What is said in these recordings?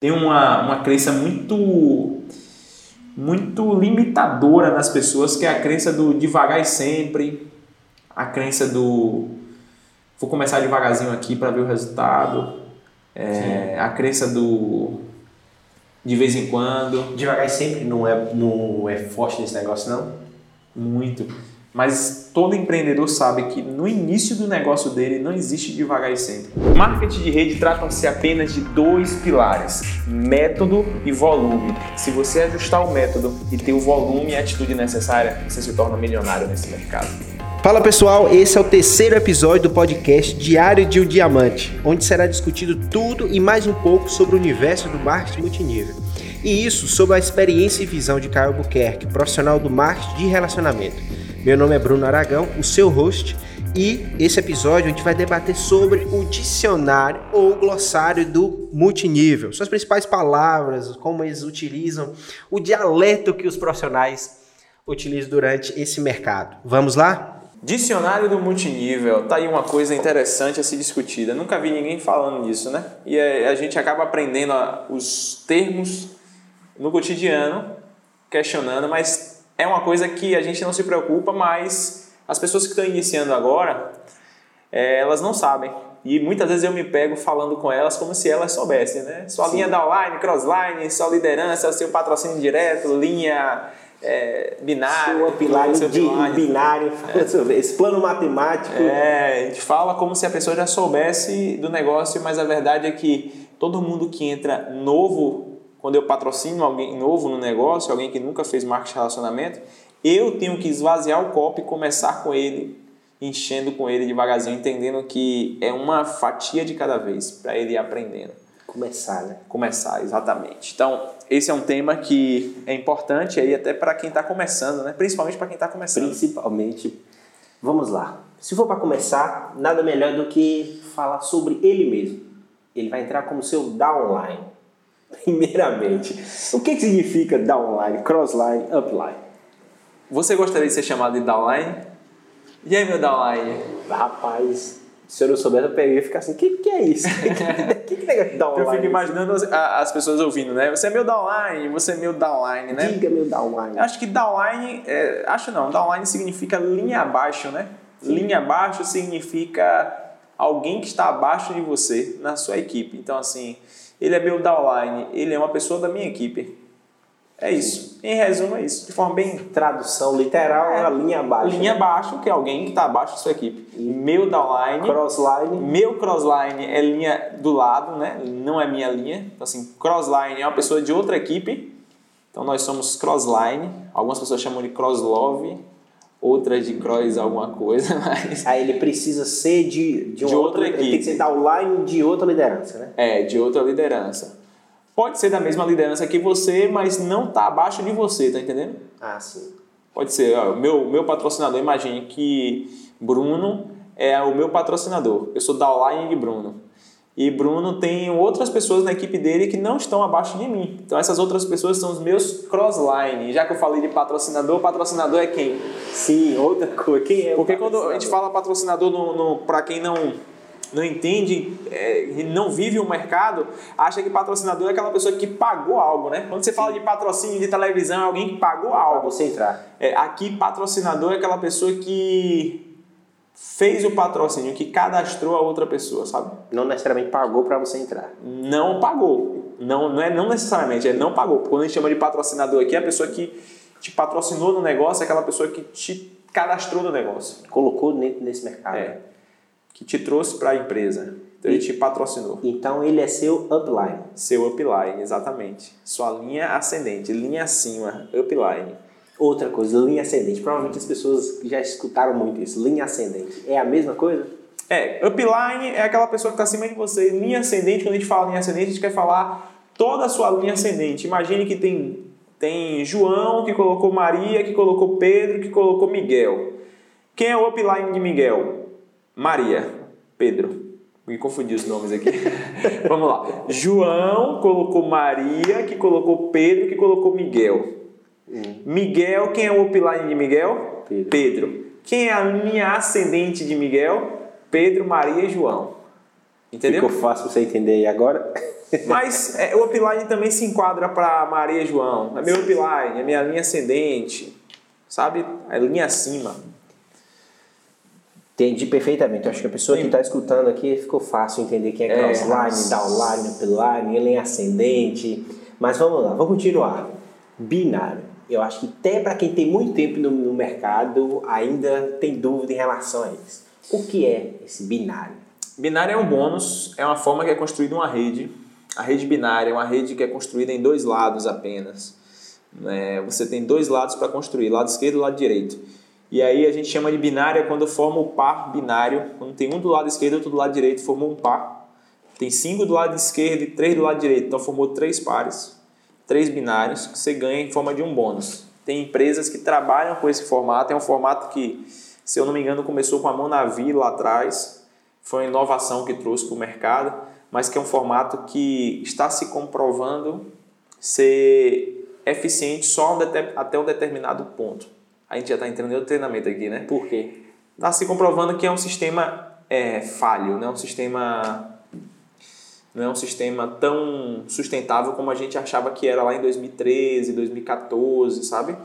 tem uma, uma crença muito muito limitadora nas pessoas, que é a crença do devagar e sempre, a crença do vou começar devagarzinho aqui para ver o resultado, é, a crença do de vez em quando. Devagar e sempre não é, não é forte nesse negócio, não? Muito. Mas todo empreendedor sabe que no início do negócio dele não existe devagar e sempre. Marketing de rede tratam-se apenas de dois pilares: método e volume. Se você ajustar o método e ter o volume e a atitude necessária, você se torna milionário nesse mercado. Fala pessoal, esse é o terceiro episódio do podcast Diário de um Diamante, onde será discutido tudo e mais um pouco sobre o universo do marketing multinível. E isso sob a experiência e visão de Caio Buquerque, profissional do marketing de relacionamento. Meu nome é Bruno Aragão, o seu host, e esse episódio a gente vai debater sobre o dicionário ou glossário do multinível, suas principais palavras, como eles utilizam, o dialeto que os profissionais utilizam durante esse mercado. Vamos lá? Dicionário do multinível, tá aí uma coisa interessante a ser discutida. Nunca vi ninguém falando disso, né? E a gente acaba aprendendo os termos no cotidiano, questionando, mas é uma coisa que a gente não se preocupa, mas as pessoas que estão iniciando agora, é, elas não sabem. E muitas vezes eu me pego falando com elas como se elas soubessem, né? Sua Sim. linha downline, crossline, sua liderança, seu patrocínio direto, linha é, binário. Sua pilar de binário, binário é. esse plano matemático. É, a gente fala como se a pessoa já soubesse do negócio, mas a verdade é que todo mundo que entra novo, quando eu patrocino alguém novo no negócio, alguém que nunca fez marketing de relacionamento, eu tenho que esvaziar o copo e começar com ele, enchendo com ele devagarzinho, entendendo que é uma fatia de cada vez para ele ir aprendendo. Começar, né? Começar, exatamente. Então, esse é um tema que é importante aí até para quem está começando, né? Principalmente para quem está começando. Principalmente. Vamos lá. Se for para começar, nada melhor do que falar sobre ele mesmo. Ele vai entrar como seu downline. Primeiramente, o que, que significa downline, crossline, upline? Você gostaria de ser chamado de downline? E aí, meu downline? Rapaz, se eu não soubesse, eu peguei e ficar assim, o que, que é isso? que, que negócio de downline? Eu fico imaginando as, as, pessoas ouvindo, né? Você é meu downline, você é meu downline, né? Diga meu downline. Acho que downline, é, acho não, downline significa linha abaixo, né? Sim. Linha abaixo significa alguém que está abaixo de você na sua equipe. Então, assim, ele é meu downline, ele é uma pessoa da minha equipe. É isso. Em resumo, é isso. De forma bem. Tradução literal, é, a linha abaixo. Linha abaixo, que é alguém que está abaixo da sua equipe. E meu downline. Crossline. Meu crossline é linha do lado, né? Não é minha linha. Então, assim, crossline é uma pessoa de outra equipe. Então, nós somos crossline. Algumas pessoas chamam de crosslove, outras de cross alguma coisa, mas... Aí ele precisa ser de, de, de outra, outra equipe. Ele tem que ser downline de outra liderança, né? É, de outra liderança. Pode ser da mesma liderança que você, mas não está abaixo de você, tá entendendo? Ah, sim. Pode ser, ó, meu, meu patrocinador, imagine que Bruno é o meu patrocinador. Eu sou da online de Bruno. E Bruno tem outras pessoas na equipe dele que não estão abaixo de mim. Então essas outras pessoas são os meus crossline. Já que eu falei de patrocinador, patrocinador é quem? Sim, outra coisa. Quem é Porque quando a gente fala patrocinador no, no para quem não não entende, é, não vive o mercado, acha que patrocinador é aquela pessoa que pagou algo, né? Quando você Sim. fala de patrocínio de televisão, é alguém que pagou algo. Pra você entrar. É, aqui, patrocinador é aquela pessoa que fez o patrocínio, que cadastrou a outra pessoa, sabe? Não necessariamente pagou para você entrar. Não pagou. Não, não é não necessariamente, é não pagou. Quando a gente chama de patrocinador aqui, é a pessoa que te patrocinou no negócio, é aquela pessoa que te cadastrou no negócio. Colocou nesse mercado. É que te trouxe para a empresa. Então, ele te patrocinou. Então, ele é seu upline. Seu upline, exatamente. Sua linha ascendente, linha acima, upline. Outra coisa, linha ascendente. Provavelmente as pessoas já escutaram muito isso. Linha ascendente. É a mesma coisa? É, upline é aquela pessoa que está acima de você. Linha ascendente, quando a gente fala linha ascendente, a gente quer falar toda a sua linha ascendente. Imagine que tem, tem João, que colocou Maria, que colocou Pedro, que colocou Miguel. Quem é o upline de Miguel? Maria, Pedro. Me confundi os nomes aqui. Vamos lá. João colocou Maria, que colocou Pedro, que colocou Miguel. Hum. Miguel, quem é o upline de Miguel? Pedro. Pedro. Quem é a linha ascendente de Miguel? Pedro, Maria e João. Entendeu? Ficou fácil você entender aí agora? Mas é, o upline também se enquadra para Maria João. É meu upline, é minha linha ascendente, sabe? É linha acima. Entendi perfeitamente. acho que a pessoa Sim. que está escutando aqui ficou fácil entender quem é, é crossline, downline, upline, linha ascendente. Mas vamos lá, vamos continuar. Binário. Eu acho que até para quem tem muito tempo no, no mercado ainda tem dúvida em relação a isso. O que é esse binário? Binário é um bônus, é uma forma que é construída uma rede. A rede binária é uma rede que é construída em dois lados apenas. É, você tem dois lados para construir, lado esquerdo e lado direito. E aí a gente chama de binária quando forma o par binário. Quando tem um do lado esquerdo e outro do lado direito, formou um par. Tem cinco do lado esquerdo e três do lado direito, então formou três pares, três binários que você ganha em forma de um bônus. Tem empresas que trabalham com esse formato, é um formato que, se eu não me engano, começou com a Monavi lá atrás, foi uma inovação que trouxe para o mercado, mas que é um formato que está se comprovando ser eficiente só até um determinado ponto a gente já está entrando em outro treinamento aqui, né? Por quê? Está se comprovando que é um sistema é, falho, não é um sistema não é um sistema tão sustentável como a gente achava que era lá em 2013, 2014, sabe?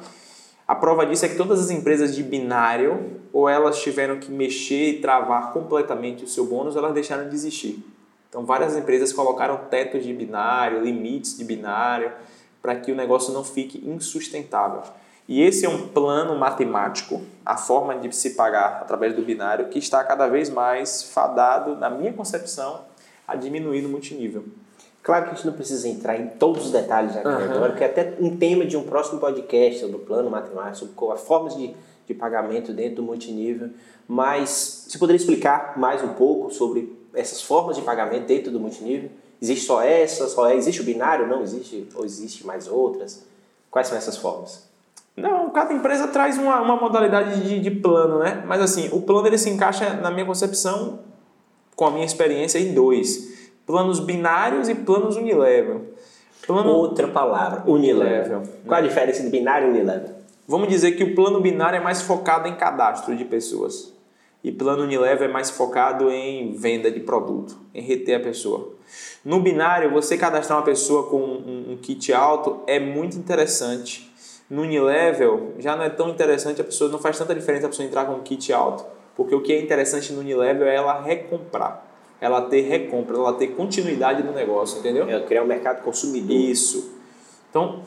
A prova disso é que todas as empresas de binário, ou elas tiveram que mexer e travar completamente o seu bônus, ou elas deixaram de existir. Então, várias empresas colocaram tetos de binário, limites de binário, para que o negócio não fique insustentável. E esse é um plano matemático, a forma de se pagar através do binário, que está cada vez mais fadado, na minha concepção, a diminuir no multinível. Claro que a gente não precisa entrar em todos os detalhes aqui uhum. agora, porque é até um tema de um próximo podcast sobre o plano matemático, sobre as formas de, de pagamento dentro do multinível. Mas você poderia explicar mais um pouco sobre essas formas de pagamento dentro do multinível? Existe só essa? Só é, existe o binário? Não existe? Ou existe mais outras? Quais são essas formas? Não, cada empresa traz uma, uma modalidade de, de plano, né? Mas assim, o plano ele se encaixa, na minha concepção, com a minha experiência, em dois. Planos binários e planos unilevel. Plano... Outra palavra, unilevel. Qual a diferença de binário e unilevel? Vamos dizer que o plano binário é mais focado em cadastro de pessoas. E plano unilevel é mais focado em venda de produto, em reter a pessoa. No binário, você cadastrar uma pessoa com um, um kit alto é muito interessante no Unilevel já não é tão interessante, a pessoa não faz tanta diferença a pessoa entrar com um kit alto, porque o que é interessante no Unilevel é ela recomprar, ela ter recompra, ela ter continuidade no negócio, entendeu? É criar um mercado consumidor. Isso. Então,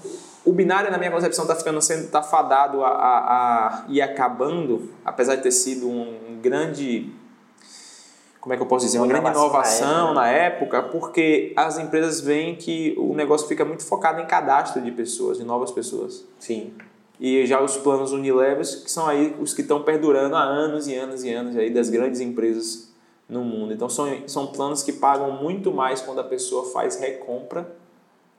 o binário, na minha concepção, está ficando sendo tá fadado a, a, a ir acabando, apesar de ter sido um grande como é que eu posso dizer, uma, grande inovação na época, porque as empresas veem que o negócio fica muito focado em cadastro de pessoas, de novas pessoas. Sim. E já os planos Unilevers, que são aí os que estão perdurando há anos e anos e anos aí das grandes empresas no mundo. Então são, são planos que pagam muito mais quando a pessoa faz recompra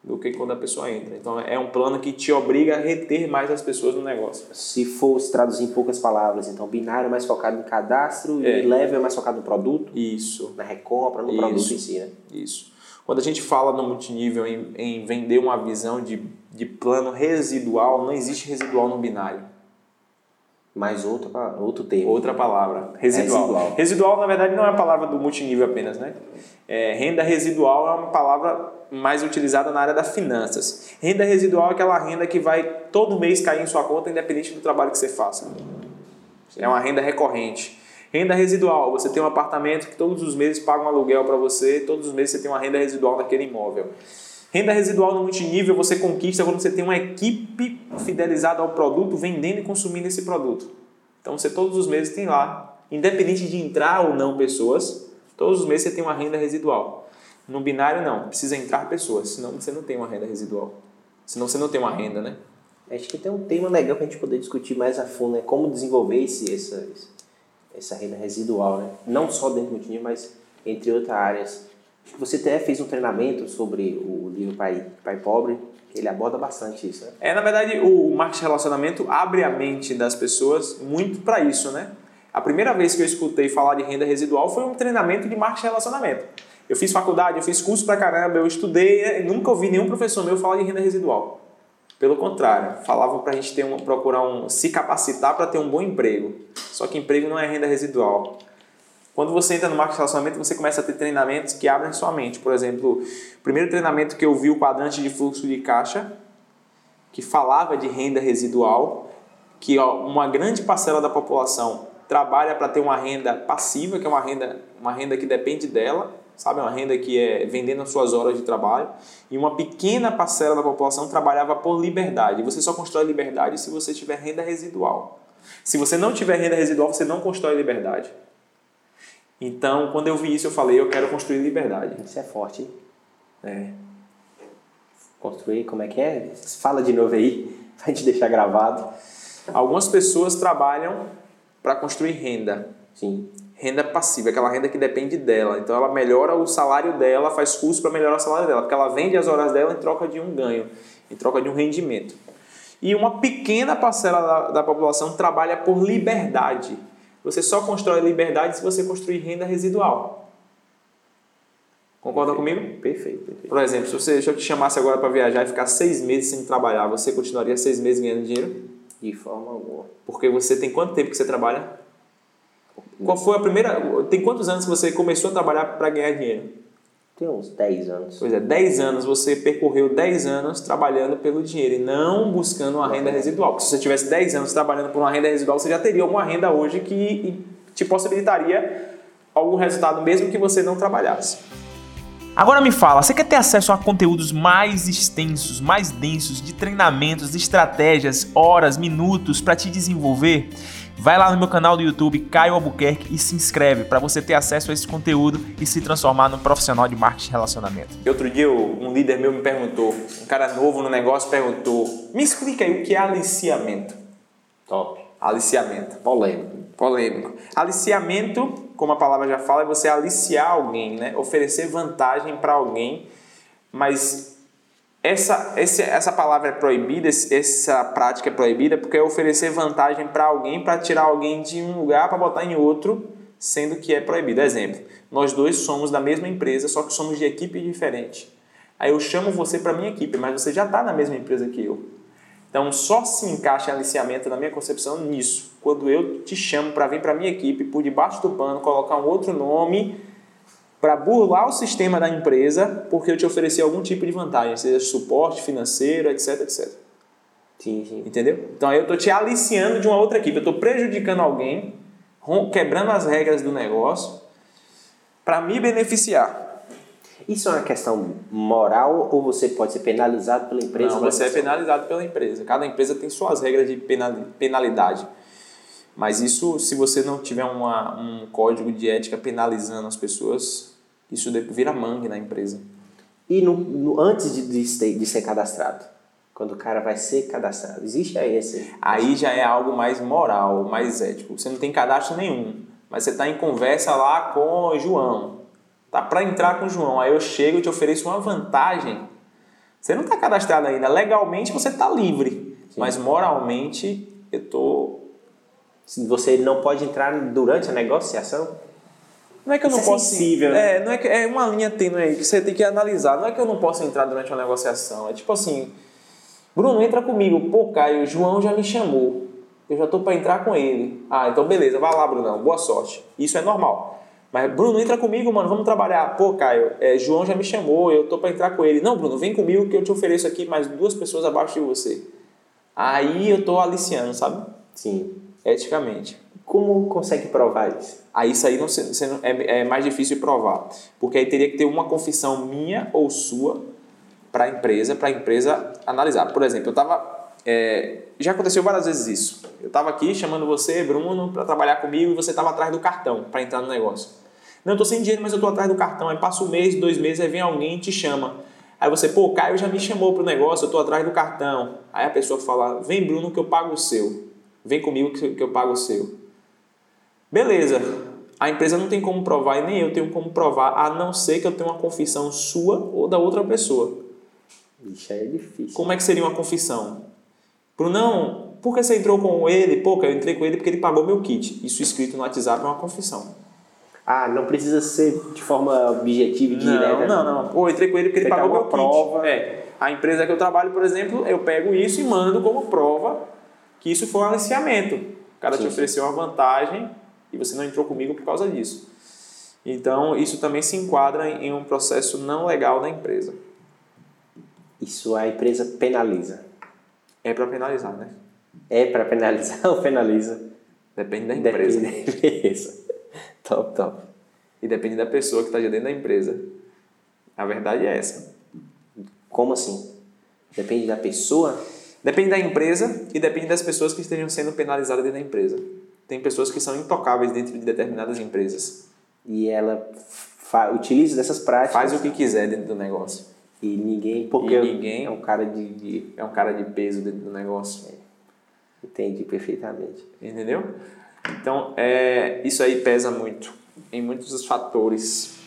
do que quando a pessoa entra. Então é um plano que te obriga a reter mais as pessoas no negócio. Se fosse traduzir em poucas palavras, então binário é mais focado em cadastro é. e level é mais focado no produto? Isso. Na recompra, no Isso. produto em si, né? Isso. Quando a gente fala no multinível em, em vender uma visão de, de plano residual, não existe residual no binário. Mais outro, outro termo. Outra palavra. Residual. residual. Residual, na verdade, não é a palavra do multinível apenas, né? É, renda residual é uma palavra mais utilizada na área das finanças. Renda residual é aquela renda que vai todo mês cair em sua conta, independente do trabalho que você faça. É uma renda recorrente. Renda residual, você tem um apartamento que todos os meses paga um aluguel para você, todos os meses você tem uma renda residual naquele imóvel. Renda residual no multinível você conquista quando você tem uma equipe fidelizada ao produto, vendendo e consumindo esse produto. Então você todos os meses tem lá, independente de entrar ou não pessoas, todos os meses você tem uma renda residual. No binário não, precisa entrar pessoas, senão você não tem uma renda residual. Senão você não tem uma renda, né? Acho que tem um tema legal para a gente poder discutir mais a fundo, né? Como desenvolver esse, essa renda residual, né? Não só dentro do multinível, mas entre outras áreas. Você até fez um treinamento sobre o livro Pai, Pai Pobre, que ele aborda bastante isso, né? É, na verdade, o marketing relacionamento abre a mente das pessoas muito para isso, né? A primeira vez que eu escutei falar de renda residual foi um treinamento de marketing relacionamento. Eu fiz faculdade, eu fiz curso pra caramba, eu estudei e nunca ouvi nenhum professor meu falar de renda residual. Pelo contrário, falavam para a gente ter um, procurar um, se capacitar para ter um bom emprego. Só que emprego não é renda residual. Quando você entra no marketing de relacionamento, você começa a ter treinamentos que abrem sua mente. Por exemplo, o primeiro treinamento que eu vi, o quadrante de fluxo de caixa, que falava de renda residual, que ó, uma grande parcela da população trabalha para ter uma renda passiva, que é uma renda, uma renda que depende dela, sabe? Uma renda que é vendendo as suas horas de trabalho. E uma pequena parcela da população trabalhava por liberdade. Você só constrói liberdade se você tiver renda residual. Se você não tiver renda residual, você não constrói liberdade. Então, quando eu vi isso, eu falei, eu quero construir liberdade. Isso é forte? É. Construir, como é que é? Fala de novo aí, pra gente deixar gravado. Algumas pessoas trabalham para construir renda. Sim. Renda passiva, aquela renda que depende dela. Então ela melhora o salário dela, faz curso para melhorar o salário dela, porque ela vende as horas dela em troca de um ganho, em troca de um rendimento. E uma pequena parcela da, da população trabalha por liberdade. Você só constrói liberdade se você construir renda residual. Concorda perfeito. comigo? Perfeito, perfeito. Por exemplo, se, você, se eu te chamasse agora para viajar e ficar seis meses sem trabalhar, você continuaria seis meses ganhando dinheiro? De forma alguma. Porque você tem quanto tempo que você trabalha? Qual foi a primeira. Tem quantos anos que você começou a trabalhar para ganhar dinheiro? Tem uns 10 anos. Pois é, 10 anos, você percorreu 10 anos trabalhando pelo dinheiro e não buscando uma renda residual. Porque se você tivesse 10 anos trabalhando por uma renda residual, você já teria alguma renda hoje que te possibilitaria algum resultado, mesmo que você não trabalhasse. Agora me fala, você quer ter acesso a conteúdos mais extensos, mais densos, de treinamentos, de estratégias, horas, minutos para te desenvolver? Vai lá no meu canal do YouTube, Caio Albuquerque, e se inscreve para você ter acesso a esse conteúdo e se transformar num profissional de marketing de relacionamento. Outro dia um líder meu me perguntou, um cara novo no negócio perguntou, me explica aí o que é aliciamento. Top. Aliciamento. Polêmico. Polêmico. Aliciamento, como a palavra já fala, é você aliciar alguém, né? oferecer vantagem para alguém, mas essa, esse, essa palavra é proibida, essa prática é proibida porque é oferecer vantagem para alguém, para tirar alguém de um lugar para botar em outro, sendo que é proibido. Exemplo, nós dois somos da mesma empresa, só que somos de equipe diferente. Aí eu chamo você para minha equipe, mas você já está na mesma empresa que eu. Então só se encaixa em aliciamento, na minha concepção, nisso. Quando eu te chamo para vir para minha equipe, por debaixo do pano, colocar um outro nome para burlar o sistema da empresa porque eu te ofereci algum tipo de vantagem, seja suporte financeiro, etc, etc. Sim, sim. Entendeu? Então aí eu estou te aliciando de uma outra equipe, eu estou prejudicando alguém, quebrando as regras do negócio para me beneficiar. Isso é uma questão moral ou você pode ser penalizado pela empresa? Não, você é penalizado pela empresa. Cada empresa tem suas regras de penalidade. Mas isso, se você não tiver uma, um código de ética penalizando as pessoas, isso vira mangue na empresa. E no, no antes de, de, ser, de ser cadastrado? Quando o cara vai ser cadastrado, existe aí esse? Aí já é algo mais moral, mais ético. Você não tem cadastro nenhum, mas você está em conversa lá com o João. Tá para entrar com o João. Aí eu chego e te ofereço uma vantagem. Você não está cadastrado ainda. Legalmente você está livre, Sim. mas moralmente eu tô você não pode entrar durante a negociação? Não é que eu não Isso posso. É, sensível, né? é, não é, que, é uma linha tênue aí que você tem que analisar. Não é que eu não posso entrar durante uma negociação. É tipo assim: Bruno, entra comigo. Pô, Caio, o João já me chamou. Eu já tô para entrar com ele. Ah, então beleza, vai lá, Brunão. Boa sorte. Isso é normal. Mas, Bruno, entra comigo, mano, vamos trabalhar. Pô, Caio, é, João já me chamou, eu tô para entrar com ele. Não, Bruno, vem comigo que eu te ofereço aqui mais duas pessoas abaixo de você. Aí eu tô aliciando, sabe? Sim eticamente. Como consegue provar isso? Aí isso aí não, é, é mais difícil de provar, porque aí teria que ter uma confissão minha ou sua para a empresa, para a empresa analisar. Por exemplo, eu estava é, já aconteceu várias vezes isso. Eu estava aqui chamando você, Bruno, para trabalhar comigo e você estava atrás do cartão para entrar no negócio. Não, eu estou sem dinheiro, mas eu estou atrás do cartão. Aí passa um mês, dois meses, aí vem alguém e te chama. Aí você, pô, o Caio já me chamou para o negócio, eu estou atrás do cartão. Aí a pessoa fala, vem Bruno que eu pago o seu. Vem comigo que eu pago o seu. Beleza. A empresa não tem como provar e nem eu tenho como provar, a não ser que eu tenha uma confissão sua ou da outra pessoa. Isso aí é difícil. Como é que seria uma confissão? Brunão, por que você entrou com ele? Pô, eu entrei com ele porque ele pagou meu kit. Isso escrito no WhatsApp é uma confissão. Ah, não precisa ser de forma objetiva e direta. Não, não, não. Pô, eu entrei com ele porque ele pagou meu prova. kit. É. A empresa que eu trabalho, por exemplo, eu pego isso e mando como prova que isso foi um aliciamento. O cara sim, te ofereceu uma vantagem e você não entrou comigo por causa disso. Então, isso também se enquadra em um processo não legal da empresa. Isso a empresa penaliza. É para penalizar, né? É para penalizar ou penaliza? Depende da empresa. Beleza. top, E depende da pessoa que está dentro da empresa. A verdade é essa. Como assim? Depende da pessoa? Depende da empresa e depende das pessoas que estejam sendo penalizadas dentro da empresa. Tem pessoas que são intocáveis dentro de determinadas empresas. E ela utiliza dessas práticas. Faz o que quiser dentro do negócio. E ninguém, porque e ninguém é um cara de, de, é um cara de peso dentro do negócio. É. Entendi perfeitamente. Entendeu? Então, é, isso aí pesa muito em muitos dos fatores.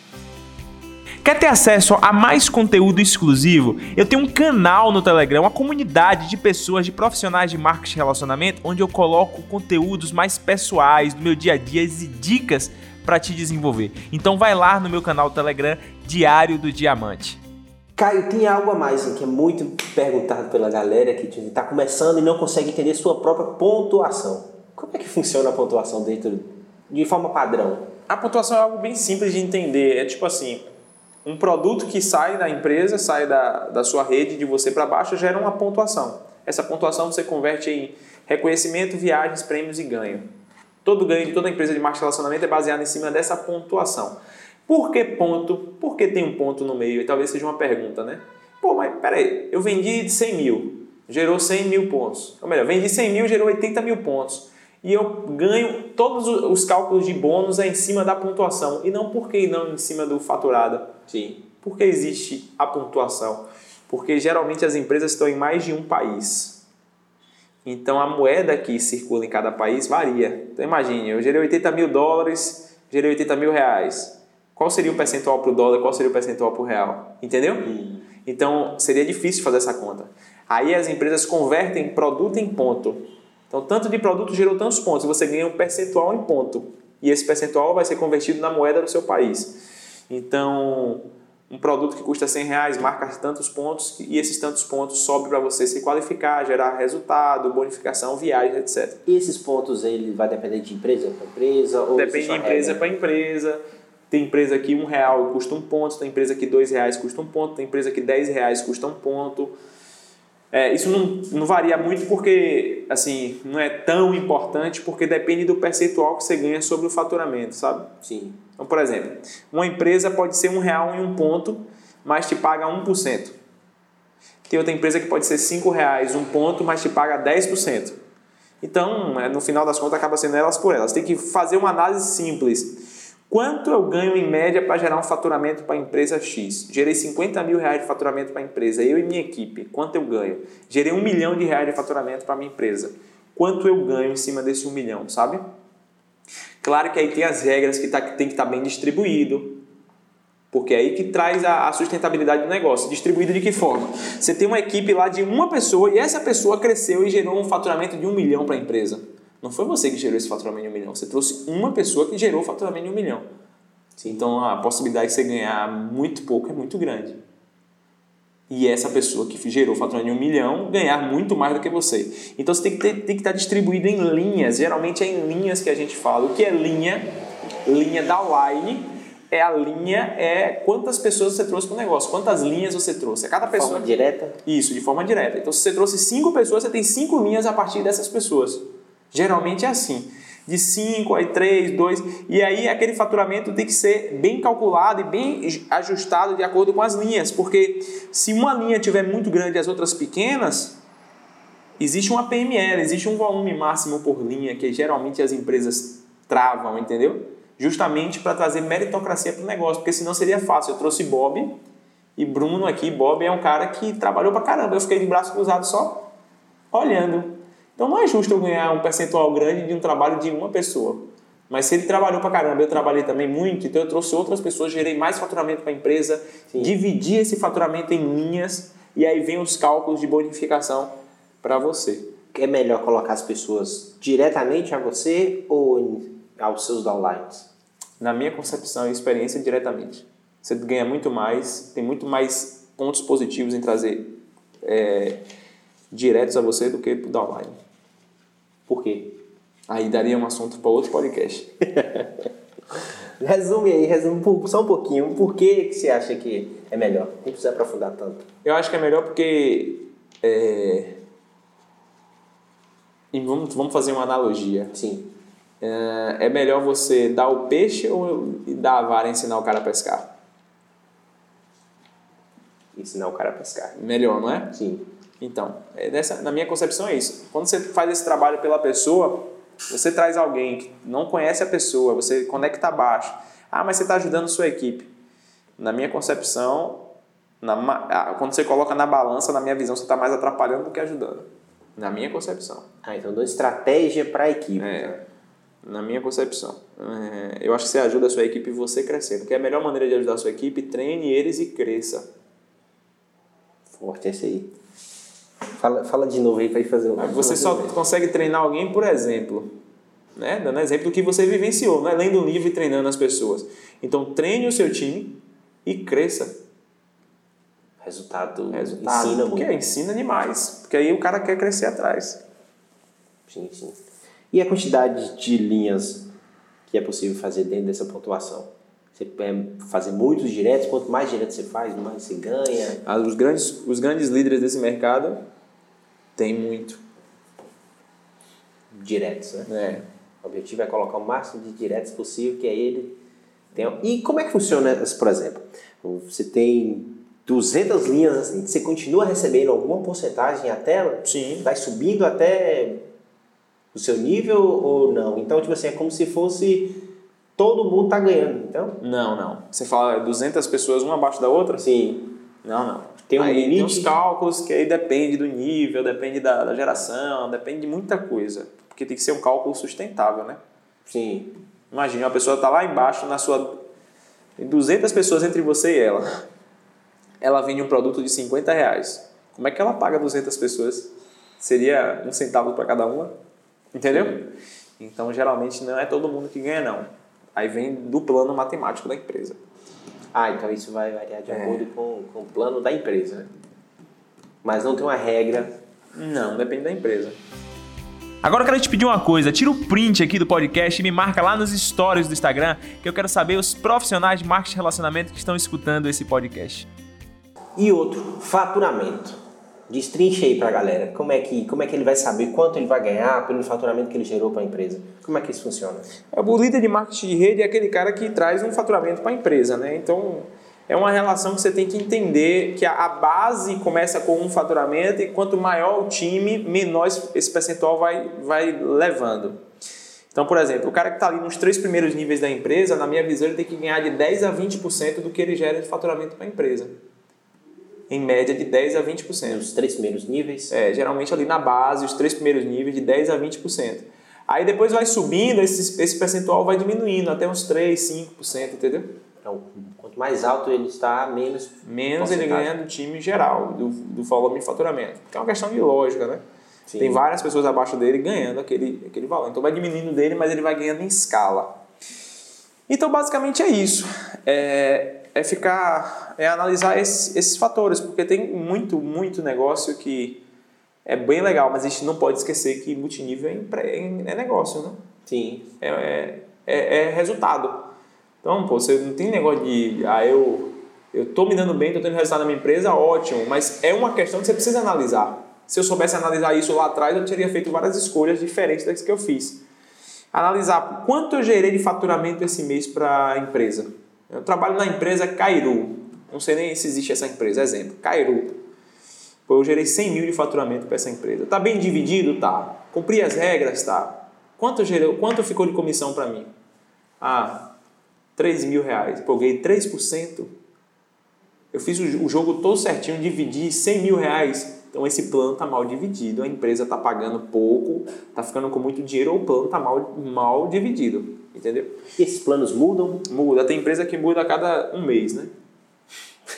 Quer ter acesso a mais conteúdo exclusivo? Eu tenho um canal no Telegram, uma comunidade de pessoas, de profissionais de marketing e relacionamento, onde eu coloco conteúdos mais pessoais do meu dia a dia e dicas para te desenvolver. Então vai lá no meu canal do Telegram, Diário do Diamante. Caio, tem algo a mais que é muito perguntado pela galera que está começando e não consegue entender sua própria pontuação. Como é que funciona a pontuação dentro de forma padrão? A pontuação é algo bem simples de entender. É tipo assim, um produto que sai da empresa, sai da, da sua rede de você para baixo, gera uma pontuação. Essa pontuação você converte em reconhecimento, viagens, prêmios e ganho. Todo ganho de toda empresa de marketing de relacionamento é baseado em cima dessa pontuação. Por que ponto? Por que tem um ponto no meio? E talvez seja uma pergunta, né? Pô, mas peraí, eu vendi 100 mil, gerou 100 mil pontos. Ou melhor, vendi 100 mil, gerou 80 mil pontos. E eu ganho todos os cálculos de bônus é em cima da pontuação. E não por que não em cima do faturado? Sim. Por que existe a pontuação? Porque geralmente as empresas estão em mais de um país. Então a moeda que circula em cada país varia. Então imagine, eu gerei 80 mil dólares, gerei 80 mil reais. Qual seria o percentual para o dólar qual seria o percentual para o real? Entendeu? Hum. Então seria difícil fazer essa conta. Aí as empresas convertem produto em ponto. Então tanto de produto gerou tantos pontos, você ganha um percentual em ponto. E esse percentual vai ser convertido na moeda do seu país. Então, um produto que custa 100 reais marca tantos pontos e esses tantos pontos sobem para você se qualificar, gerar resultado, bonificação, viagem, etc. E esses pontos ele vai depender de empresa para empresa? Ou Depende de empresa para empresa. Tem empresa que um real custa um ponto, tem empresa que dois reais custa um ponto, tem empresa que dez reais custa um ponto. É, isso não, não varia muito porque, assim, não é tão importante porque depende do percentual que você ganha sobre o faturamento, sabe? Sim. Então, por exemplo, uma empresa pode ser um real em um ponto, mas te paga 1%. Tem outra empresa que pode ser cinco reais um ponto, mas te paga 10%. Então, é, no final das contas, acaba sendo elas por elas. Tem que fazer uma análise simples. Quanto eu ganho em média para gerar um faturamento para a empresa X? Gerei 50 mil reais de faturamento para a empresa, eu e minha equipe. Quanto eu ganho? Gerei um milhão de reais de faturamento para a minha empresa. Quanto eu ganho em cima desse um milhão, sabe? Claro que aí tem as regras que tá, tem que estar tá bem distribuído, porque é aí que traz a, a, sustentabilidade do negócio. Distribuído de que forma? Você tem uma equipe lá de uma pessoa e essa pessoa cresceu e gerou um faturamento de um milhão para a empresa. Não foi você que gerou esse faturamento de um milhão, você trouxe uma pessoa que gerou o faturamento de um milhão. Então a possibilidade de você ganhar muito pouco é muito grande e essa pessoa que gerou faturamento de um milhão ganhar muito mais do que você. Então você tem que, ter, tem que estar distribuído em linhas. Geralmente é em linhas que a gente fala. O que é linha? Linha da line é a linha, é quantas pessoas você trouxe para o negócio, quantas linhas você trouxe. É cada pessoa. De forma direta? Isso, de forma direta. Então, se você trouxe cinco pessoas, você tem cinco linhas a partir dessas pessoas. Geralmente é assim de 5, aí 3, 2, e aí aquele faturamento tem que ser bem calculado e bem ajustado de acordo com as linhas, porque se uma linha tiver muito grande e as outras pequenas, existe uma PML, existe um volume máximo por linha que geralmente as empresas travam, entendeu? Justamente para trazer meritocracia para o negócio, porque senão seria fácil. Eu trouxe Bob e Bruno aqui, Bob é um cara que trabalhou para caramba, eu fiquei de braço cruzado só olhando então não é justo eu ganhar um percentual grande de um trabalho de uma pessoa. Mas se ele trabalhou pra caramba, eu trabalhei também muito, então eu trouxe outras pessoas, gerei mais faturamento para a empresa, Sim. dividi esse faturamento em linhas e aí vem os cálculos de bonificação para você. É melhor colocar as pessoas diretamente a você ou aos seus downlines? Na minha concepção e experiência, diretamente. Você ganha muito mais, tem muito mais pontos positivos em trazer é, diretos a você do que para o downline. Por quê? Aí daria um assunto para outro podcast. Resume aí, resume só um pouquinho. Por que, que você acha que é melhor? Nem precisa aprofundar tanto. Eu acho que é melhor porque. É... E vamos, vamos fazer uma analogia. Sim. É, é melhor você dar o peixe ou dar a vara e ensinar o cara a pescar? Ensinar o cara a pescar. Melhor, não é? Sim. Então, é dessa, na minha concepção é isso. Quando você faz esse trabalho pela pessoa, você traz alguém que não conhece a pessoa, você conecta abaixo. Ah, mas você está ajudando sua equipe. Na minha concepção, na, quando você coloca na balança, na minha visão, você está mais atrapalhando do que ajudando. Na minha concepção. Ah, então dou estratégia para a equipe. É, na minha concepção. É, eu acho que você ajuda a sua equipe e você crescendo. Porque é a melhor maneira de ajudar a sua equipe, treine eles e cresça. Forte esse aí. Fala, fala de novo aí para ir fazer um. Você só consegue treinar alguém, por exemplo. Né? Dando exemplo do que você vivenciou, não é lendo um livro e treinando as pessoas. Então treine o seu time e cresça. Resultado, Resultado ensina porque muito. ensina demais. Porque aí o cara quer crescer atrás. Sim, sim. E a quantidade de linhas que é possível fazer dentro dessa pontuação? Você fazer muitos diretos, quanto mais diretos você faz, mais você ganha. Os grandes, os grandes líderes desse mercado têm muito. Diretos, né? É. O objetivo é colocar o máximo de diretos possível, que é ele. Tem... E como é que funciona, por exemplo? Você tem 200 linhas assim, você continua recebendo alguma porcentagem até? Sim. Vai subindo até o seu nível ou não? Então, tipo assim, é como se fosse todo mundo tá ganhando, então? Não, não. Você fala 200 pessoas uma abaixo da outra? Sim. Não, não. Tem um aí limite? tem cálculos que aí depende do nível, depende da, da geração, depende de muita coisa. Porque tem que ser um cálculo sustentável, né? Sim. Imagina, uma pessoa tá lá embaixo na sua... Tem 200 pessoas entre você e ela. Ela vende um produto de 50 reais. Como é que ela paga 200 pessoas? Seria um centavo para cada uma? Entendeu? Sim. Então, geralmente, não é todo mundo que ganha, não. Aí vem do plano matemático da empresa. Ah, então isso vai variar de é. acordo com, com o plano da empresa, né? Mas não tem uma regra. Não, depende da empresa. Agora eu quero te pedir uma coisa, tira o print aqui do podcast e me marca lá nos stories do Instagram, que eu quero saber os profissionais de marketing e relacionamento que estão escutando esse podcast. E outro, faturamento. Destrinche aí para a galera. Como é, que, como é que ele vai saber quanto ele vai ganhar pelo faturamento que ele gerou para a empresa? Como é que isso funciona? É, o líder de marketing de rede é aquele cara que traz um faturamento para a empresa, né? Então, é uma relação que você tem que entender que a base começa com um faturamento e quanto maior o time, menor esse percentual vai, vai levando. Então, por exemplo, o cara que está ali nos três primeiros níveis da empresa, na minha visão, ele tem que ganhar de 10 a 20% do que ele gera de faturamento para a empresa em média de 10 a 20%. Os três primeiros níveis? É, geralmente ali na base, os três primeiros níveis de 10 a 20%. Aí depois vai subindo, esse, esse percentual vai diminuindo até uns 3, 5%, entendeu? Então, quanto mais alto ele está, menos. Menos ele ganha do time geral, do, do volume de faturamento. Que é uma questão de lógica, né? Sim. Tem várias pessoas abaixo dele ganhando aquele, aquele valor. Então vai diminuindo dele, mas ele vai ganhando em escala. Então basicamente é isso. É, é ficar, é analisar esses, esses fatores, porque tem muito, muito negócio que é bem legal, mas a gente não pode esquecer que multinível é, é negócio, né? Sim. É, é, é, é, resultado. Então, pô, você não tem negócio de, ah, eu eu tô me dando bem, tô tendo resultado na minha empresa, ótimo, mas é uma questão que você precisa analisar. Se eu soubesse analisar isso lá atrás, eu teria feito várias escolhas diferentes das que eu fiz. Analisar quanto eu gerei de faturamento esse mês para a empresa eu trabalho na empresa Cairu. Não sei nem se existe essa empresa. Exemplo, Cairu. Pô, eu gerei 100 mil de faturamento para essa empresa. Tá bem dividido? Tá. Cumpri as regras? Tá. Quanto, gerei, quanto ficou de comissão para mim? Ah, 3 mil reais. Pô, eu ganhei 3%. Eu fiz o, o jogo todo certinho, dividi 100 mil reais. Então esse plano está mal dividido, a empresa está pagando pouco, está ficando com muito dinheiro ou o plano está mal, mal dividido. Entendeu? E esses planos mudam? Muda. Tem empresa que muda a cada um mês, né?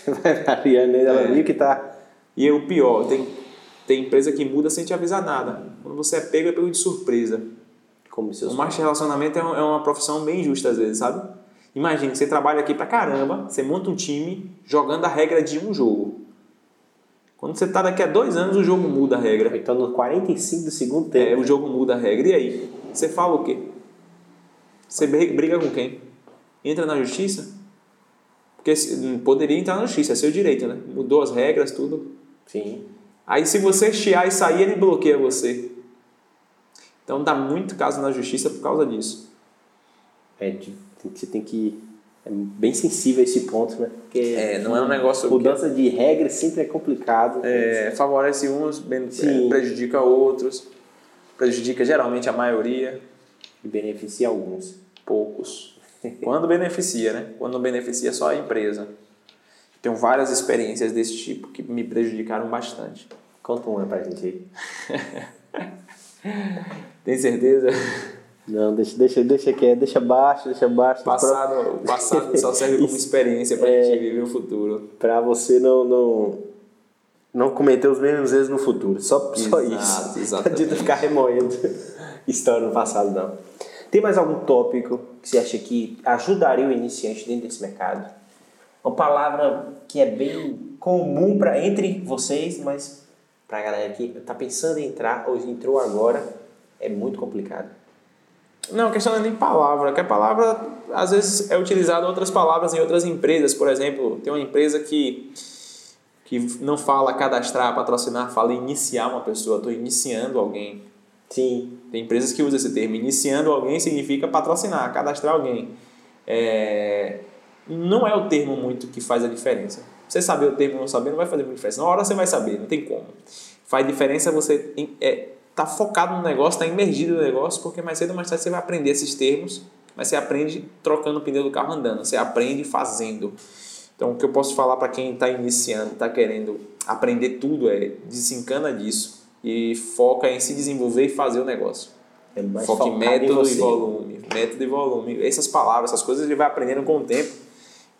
Vai variando, né? Ela é. viu que tá. E é o pior, tem, tem empresa que muda sem te avisar nada. Quando você é pego, é pego de surpresa. Como seus o marketing de relacionamento é, é uma profissão bem justa às vezes, sabe? Imagina, você trabalha aqui pra caramba, você monta um time jogando a regra de um jogo. Quando você tá daqui a dois anos, o jogo muda a regra. Então no 45 do segundo tempo. É, o jogo muda a regra. E aí? Você fala o quê? Você briga com quem? entra na justiça? Porque poderia entrar na justiça, é seu direito, né? Mudou as regras, tudo. Sim. Aí se você chiar e sair, ele bloqueia você. Então dá muito caso na justiça por causa disso. É, você tem que. É bem sensível a esse ponto, né? Porque É, não é um negócio que mudança de regras sempre é complicado. é, favorece uns, Sim. é, prejudica outros, prejudica geralmente a maioria, E beneficia alguns. Poucos. Quando beneficia, né? Quando não beneficia só a empresa. Tenho várias experiências desse tipo que me prejudicaram bastante. Conta uma pra gente aí. Tem certeza? Não, deixa, deixa, deixa quieto, deixa baixo, deixa baixo. Passado, o passado só serve como experiência para a gente viver o futuro. Pra você não, não, não cometer os mesmos erros no futuro. Só, só Exato, isso. Não exatamente. adianta ficar remoendo história no passado, não. Tem mais algum tópico que você acha que ajudaria o iniciante dentro desse mercado? Uma palavra que é bem comum para entre vocês, mas para a galera que está pensando em entrar ou entrou agora, é muito complicado. Não, a questão não é nem palavra, que a palavra às vezes é utilizada outras palavras em outras empresas. Por exemplo, tem uma empresa que, que não fala cadastrar, patrocinar, fala iniciar uma pessoa, estou iniciando alguém. Sim, Tem empresas que usam esse termo. Iniciando alguém significa patrocinar, cadastrar alguém. É, Não é o termo muito que faz a diferença. Você saber o termo ou não saber não vai fazer muita diferença. Na hora você vai saber, não tem como. Faz diferença você é, tá focado no negócio, tá imergido no negócio, porque mais cedo ou mais tarde você vai aprender esses termos, mas você aprende trocando o pneu do carro andando, você aprende fazendo. Então, o que eu posso falar para quem está iniciando, está querendo aprender tudo é desencana disso e foca em se desenvolver e fazer o negócio. é mais Foca em método e volume. Método e volume. Essas palavras, essas coisas ele vai aprendendo com o tempo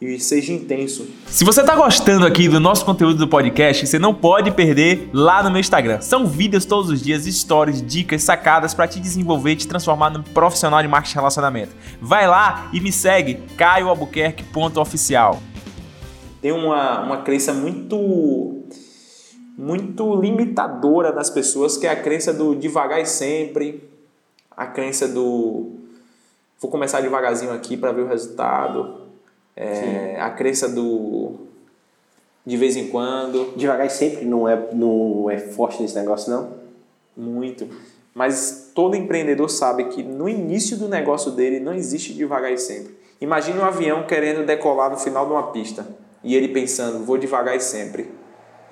e seja intenso. Se você tá gostando aqui do nosso conteúdo do podcast, você não pode perder lá no meu Instagram. São vídeos todos os dias, stories, dicas, sacadas para te desenvolver e te transformar num profissional de marketing e relacionamento. Vai lá e me segue, caioalbuquerque.oficial. Tem uma, uma crença muito muito limitadora das pessoas, que é a crença do devagar e sempre, a crença do vou começar devagarzinho aqui para ver o resultado, é, a crença do de vez em quando, Devagar e sempre não é, não é forte nesse negócio, não? Muito. Mas todo empreendedor sabe que no início do negócio dele não existe devagar e sempre. Imagine um avião querendo decolar no final de uma pista e ele pensando, vou devagar e sempre,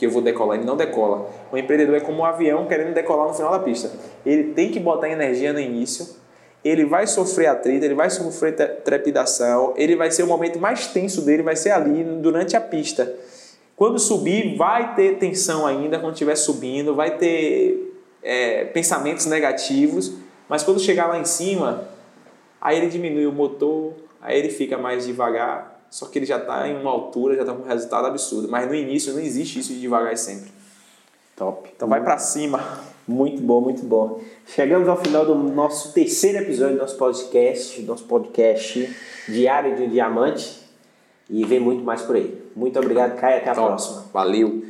que eu vou decolar. Ele não decola. O empreendedor é como um avião querendo decolar no final da pista. Ele tem que botar energia no início, ele vai sofrer atrito, ele vai sofrer tre- trepidação, ele vai ser o momento mais tenso dele, vai ser ali durante a pista. Quando subir, vai ter tensão ainda quando estiver subindo, vai ter é, pensamentos negativos, mas quando chegar lá em cima, aí ele diminui o motor, aí ele fica mais devagar, só que ele já está em uma altura, já está com um resultado absurdo. Mas no início não existe isso de devagar e sempre. Top. Então vai para cima. Muito bom, muito bom. Chegamos ao final do nosso terceiro episódio do nosso podcast, nosso podcast Diário de um Diamante. E vem muito mais por aí. Muito obrigado, Caio. Até a próxima. Valeu.